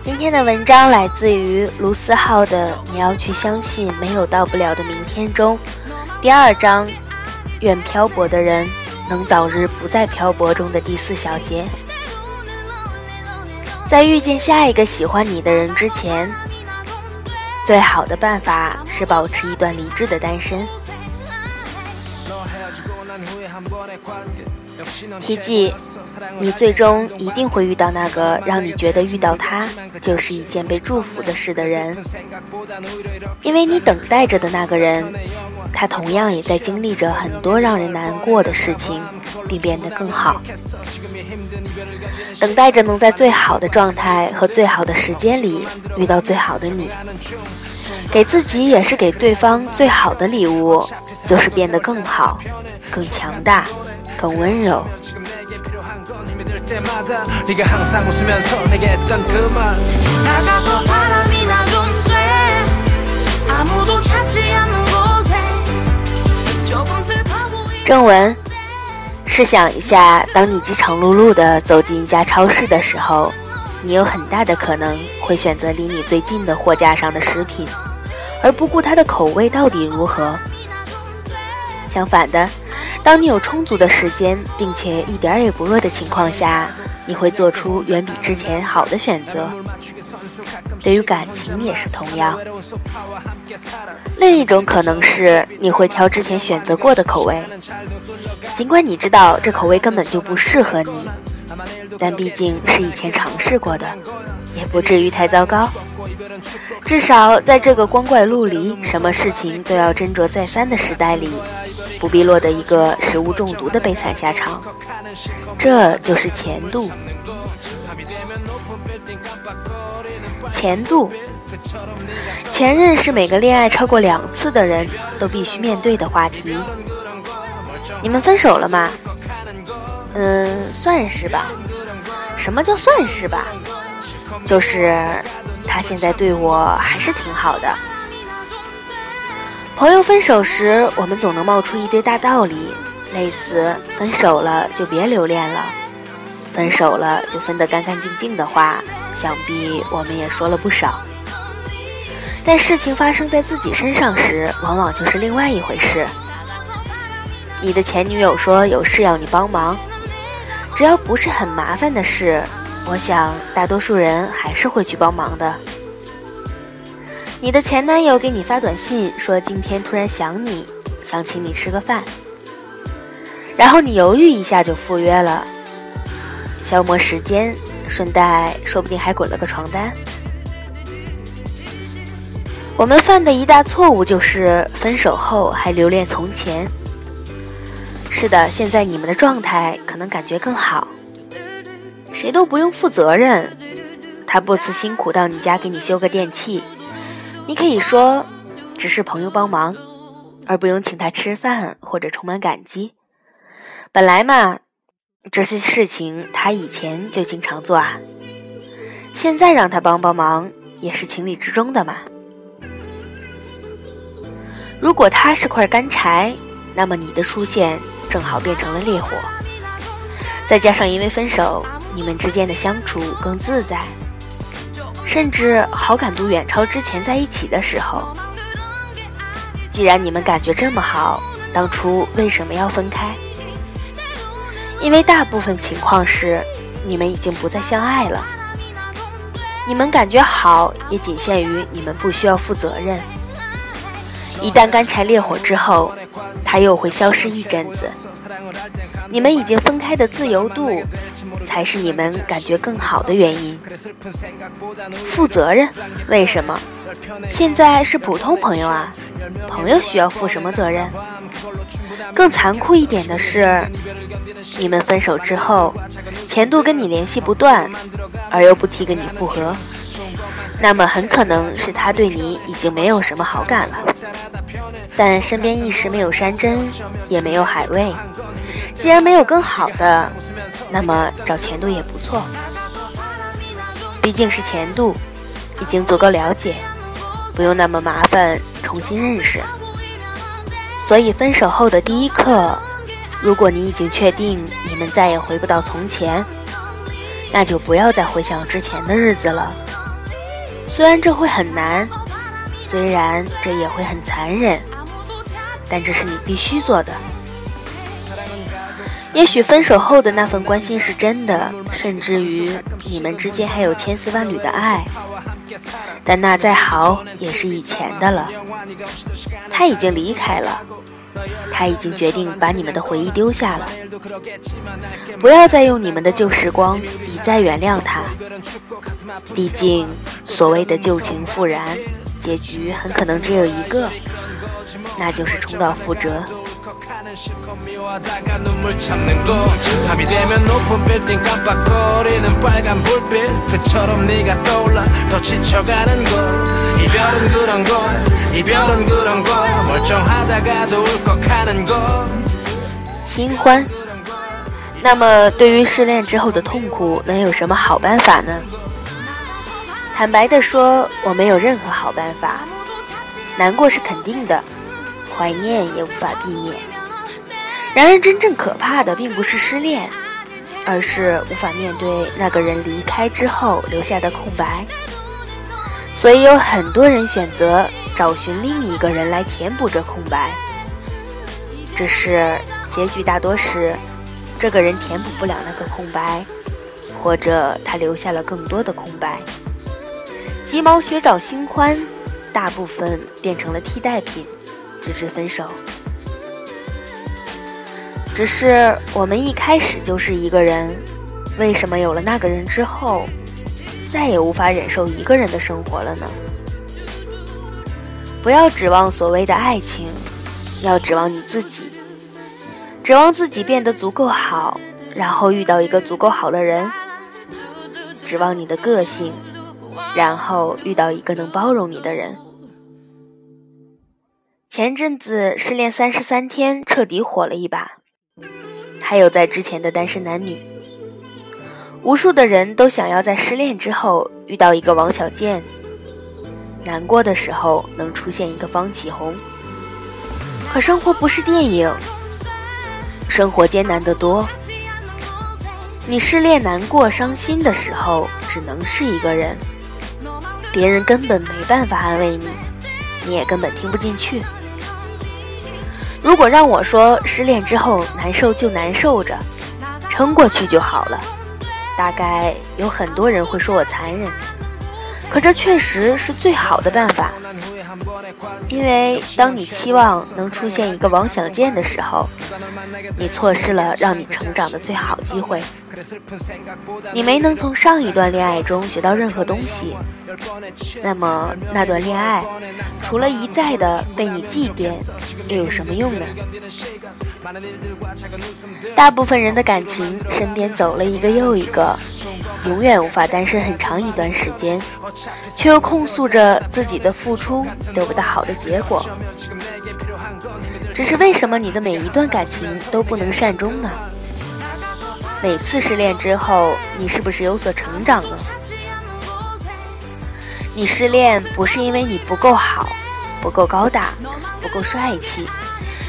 今天的文章来自于卢思浩的《你要去相信没有到不了的明天》中，第二章“愿漂泊的人能早日不再漂泊”中的第四小节。在遇见下一个喜欢你的人之前，最好的办法是保持一段理智的单身。提记，你最终一定会遇到那个让你觉得遇到他就是一件被祝福的事的人，因为你等待着的那个人，他同样也在经历着很多让人难过的事情，并变得更好，等待着能在最好的状态和最好的时间里遇到最好的你，给自己也是给对方最好的礼物，就是变得更好，更强大。更温柔。正文，试想一下，当你饥肠辘辘的走进一家超市的时候，你有很大的可能会选择离你最近的货架上的食品，而不顾它的口味到底如何。相反的。当你有充足的时间，并且一点也不饿的情况下，你会做出远比之前好的选择。对于感情也是同样。另一种可能是你会挑之前选择过的口味，尽管你知道这口味根本就不适合你，但毕竟是以前尝试过的，也不至于太糟糕。至少在这个光怪陆离、什么事情都要斟酌再三的时代里。不必落得一个食物中毒的悲惨下场，这就是前度。前度，前任是每个恋爱超过两次的人都必须面对的话题。你们分手了吗？嗯，算是吧。什么叫算是吧？就是他现在对我还是挺好的。朋友分手时，我们总能冒出一堆大道理，类似“分手了就别留恋了，分手了就分得干干净净”的话，想必我们也说了不少。但事情发生在自己身上时，往往就是另外一回事。你的前女友说有事要你帮忙，只要不是很麻烦的事，我想大多数人还是会去帮忙的。你的前男友给你发短信说今天突然想你，想请你吃个饭，然后你犹豫一下就赴约了，消磨时间，顺带说不定还滚了个床单。我们犯的一大错误就是分手后还留恋从前。是的，现在你们的状态可能感觉更好，谁都不用负责任，他不辞辛苦到你家给你修个电器。你可以说，只是朋友帮忙，而不用请他吃饭或者充满感激。本来嘛，这些事情他以前就经常做啊，现在让他帮帮忙也是情理之中的嘛。如果他是块干柴，那么你的出现正好变成了烈火。再加上因为分手，你们之间的相处更自在。甚至好感度远超之前在一起的时候。既然你们感觉这么好，当初为什么要分开？因为大部分情况是，你们已经不再相爱了。你们感觉好，也仅限于你们不需要负责任。一旦干柴烈火之后，他又会消失一阵子。你们已经分开的自由度，才是你们感觉更好的原因。负责任？为什么？现在是普通朋友啊，朋友需要负什么责任？更残酷一点的是，你们分手之后，前度跟你联系不断，而又不提跟你复合，那么很可能是他对你已经没有什么好感了。但身边一时没有山珍，也没有海味。既然没有更好的，那么找前度也不错。毕竟是前度，已经足够了解，不用那么麻烦重新认识。所以分手后的第一刻，如果你已经确定你们再也回不到从前，那就不要再回想之前的日子了。虽然这会很难，虽然这也会很残忍，但这是你必须做的。也许分手后的那份关心是真的，甚至于你们之间还有千丝万缕的爱，但那再好也是以前的了。他已经离开了，他已经决定把你们的回忆丢下了。不要再用你们的旧时光以再原谅他，毕竟所谓的旧情复燃，结局很可能只有一个，那就是重蹈覆辙。新欢。那么，对于失恋之后的痛苦，能有什么好办法呢？坦白的说，我没有任何好办法。难过是肯定的，怀念也无法避免。然而，真正可怕的并不是失恋，而是无法面对那个人离开之后留下的空白。所以，有很多人选择找寻另一个人来填补这空白。只是结局大多是，这个人填补不了那个空白，或者他留下了更多的空白。鸡毛学找新欢，大部分变成了替代品，直至分手。只是我们一开始就是一个人，为什么有了那个人之后，再也无法忍受一个人的生活了呢？不要指望所谓的爱情，要指望你自己，指望自己变得足够好，然后遇到一个足够好的人；指望你的个性，然后遇到一个能包容你的人。前阵子失恋三十三天彻底火了一把。还有在之前的单身男女，无数的人都想要在失恋之后遇到一个王小贱，难过的时候能出现一个方启红。可生活不是电影，生活艰难得多。你失恋、难过、伤心的时候，只能是一个人，别人根本没办法安慰你，你也根本听不进去。如果让我说失恋之后难受就难受着，撑过去就好了，大概有很多人会说我残忍，可这确实是最好的办法。因为当你期望能出现一个王小贱的时候，你错失了让你成长的最好机会。你没能从上一段恋爱中学到任何东西，那么那段恋爱除了一再的被你祭奠，又有什么用呢？大部分人的感情身边走了一个又一个。永远无法单身很长一段时间，却又控诉着自己的付出得不到好的结果。只是为什么你的每一段感情都不能善终呢？每次失恋之后，你是不是有所成长呢？你失恋不是因为你不够好，不够高大，不够帅气，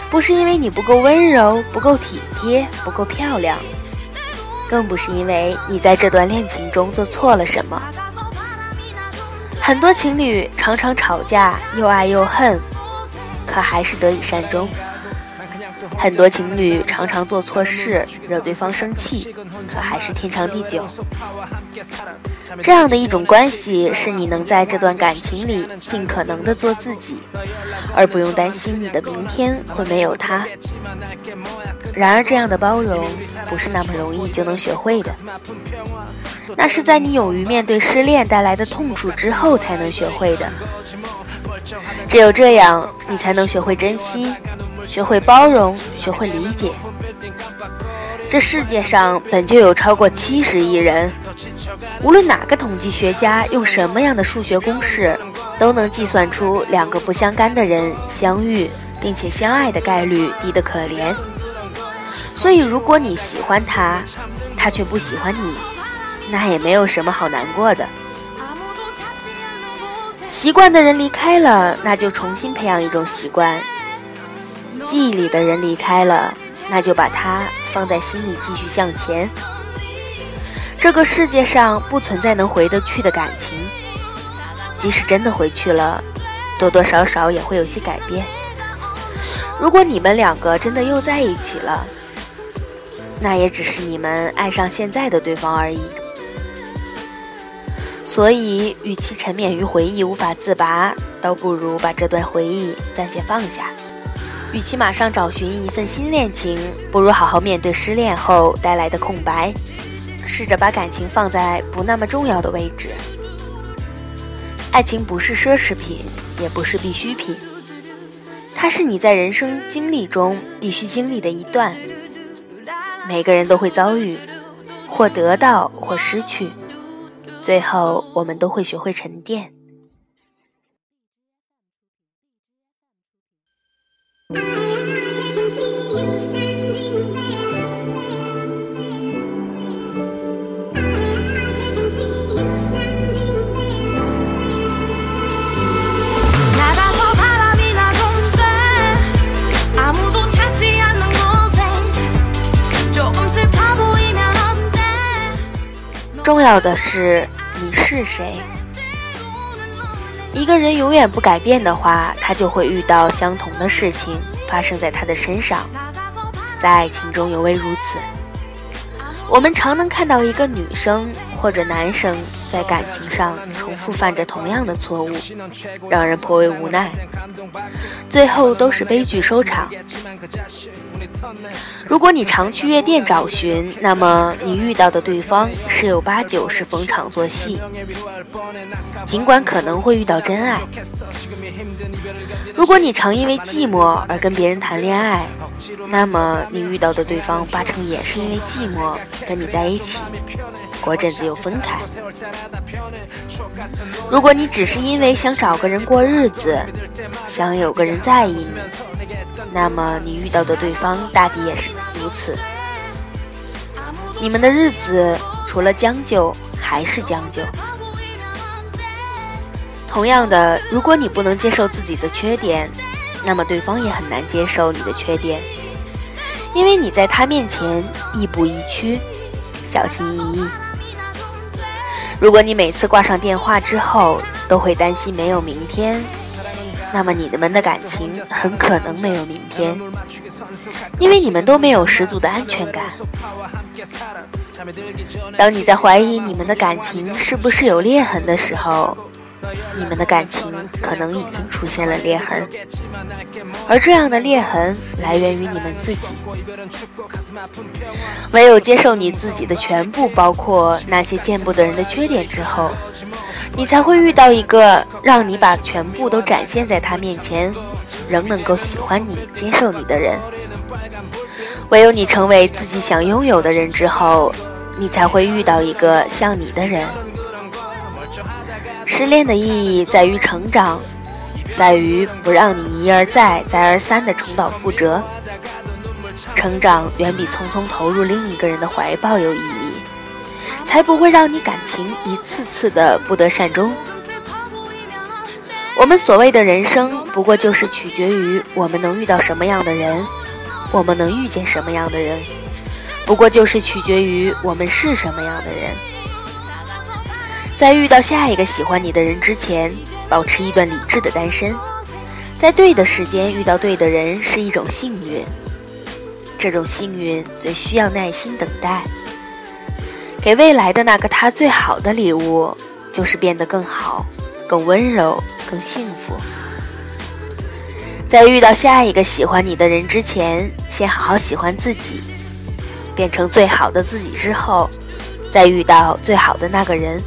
不是因为你不够温柔，不够体贴，不够漂亮。更不是因为你在这段恋情中做错了什么。很多情侣常常吵架，又爱又恨，可还是得以善终。很多情侣常常做错事，惹对方生气，可还是天长地久。这样的一种关系，是你能在这段感情里尽可能的做自己，而不用担心你的明天会没有他。然而，这样的包容不是那么容易就能学会的，那是在你勇于面对失恋带来的痛楚之后才能学会的。只有这样，你才能学会珍惜。学会包容，学会理解。这世界上本就有超过七十亿人，无论哪个统计学家用什么样的数学公式，都能计算出两个不相干的人相遇并且相爱的概率低得可怜。所以，如果你喜欢他，他却不喜欢你，那也没有什么好难过的。习惯的人离开了，那就重新培养一种习惯；记忆里的人离开了，那就把它放在心里，继续向前。这个世界上不存在能回得去的感情，即使真的回去了，多多少少也会有些改变。如果你们两个真的又在一起了，那也只是你们爱上现在的对方而已。所以，与其沉湎于回忆无法自拔，倒不如把这段回忆暂且放下；与其马上找寻一份新恋情，不如好好面对失恋后带来的空白，试着把感情放在不那么重要的位置。爱情不是奢侈品，也不是必需品，它是你在人生经历中必须经历的一段。每个人都会遭遇，或得到，或失去。最后，我们都会学会沉淀。重要的是。你是谁？一个人永远不改变的话，他就会遇到相同的事情发生在他的身上。在爱情中尤为如此。我们常能看到一个女生或者男生在感情上重复犯着同样的错误，让人颇为无奈，最后都是悲剧收场。如果你常去夜店找寻，那么你遇到的对方十有八九是逢场作戏，尽管可能会遇到真爱。如果你常因为寂寞而跟别人谈恋爱，那么你遇到的对方八成也是因为寂寞跟你在一起，过阵子又分开。如果你只是因为想找个人过日子，想有个人在意你，那么你遇到的对方大抵也是如此。你们的日子除了将就还是将就。同样的，如果你不能接受自己的缺点，那么对方也很难接受你的缺点，因为你在他面前亦步亦趋，小心翼翼。如果你每次挂上电话之后都会担心没有明天，那么你们的感情很可能没有明天，因为你们都没有十足的安全感。当你在怀疑你们的感情是不是有裂痕的时候，你们的感情可能已经出现了裂痕，而这样的裂痕来源于你们自己。唯有接受你自己的全部，包括那些见不得人的缺点之后，你才会遇到一个让你把全部都展现在他面前，仍能够喜欢你、接受你的人。唯有你成为自己想拥有的人之后，你才会遇到一个像你的人。失恋的意义在于成长，在于不让你一而再、再而三的重蹈覆辙。成长远比匆匆投入另一个人的怀抱有意义，才不会让你感情一次次的不得善终。我们所谓的人生，不过就是取决于我们能遇到什么样的人，我们能遇见什么样的人，不过就是取决于我们是什么样的人。在遇到下一个喜欢你的人之前，保持一段理智的单身。在对的时间遇到对的人是一种幸运，这种幸运最需要耐心等待。给未来的那个他最好的礼物，就是变得更好、更温柔、更幸福。在遇到下一个喜欢你的人之前，先好好喜欢自己，变成最好的自己之后，再遇到最好的那个人。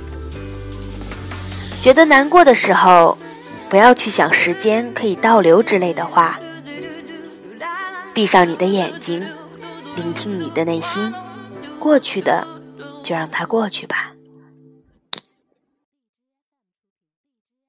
觉得难过的时候，不要去想时间可以倒流之类的话。闭上你的眼睛，聆听你的内心，过去的就让它过去吧。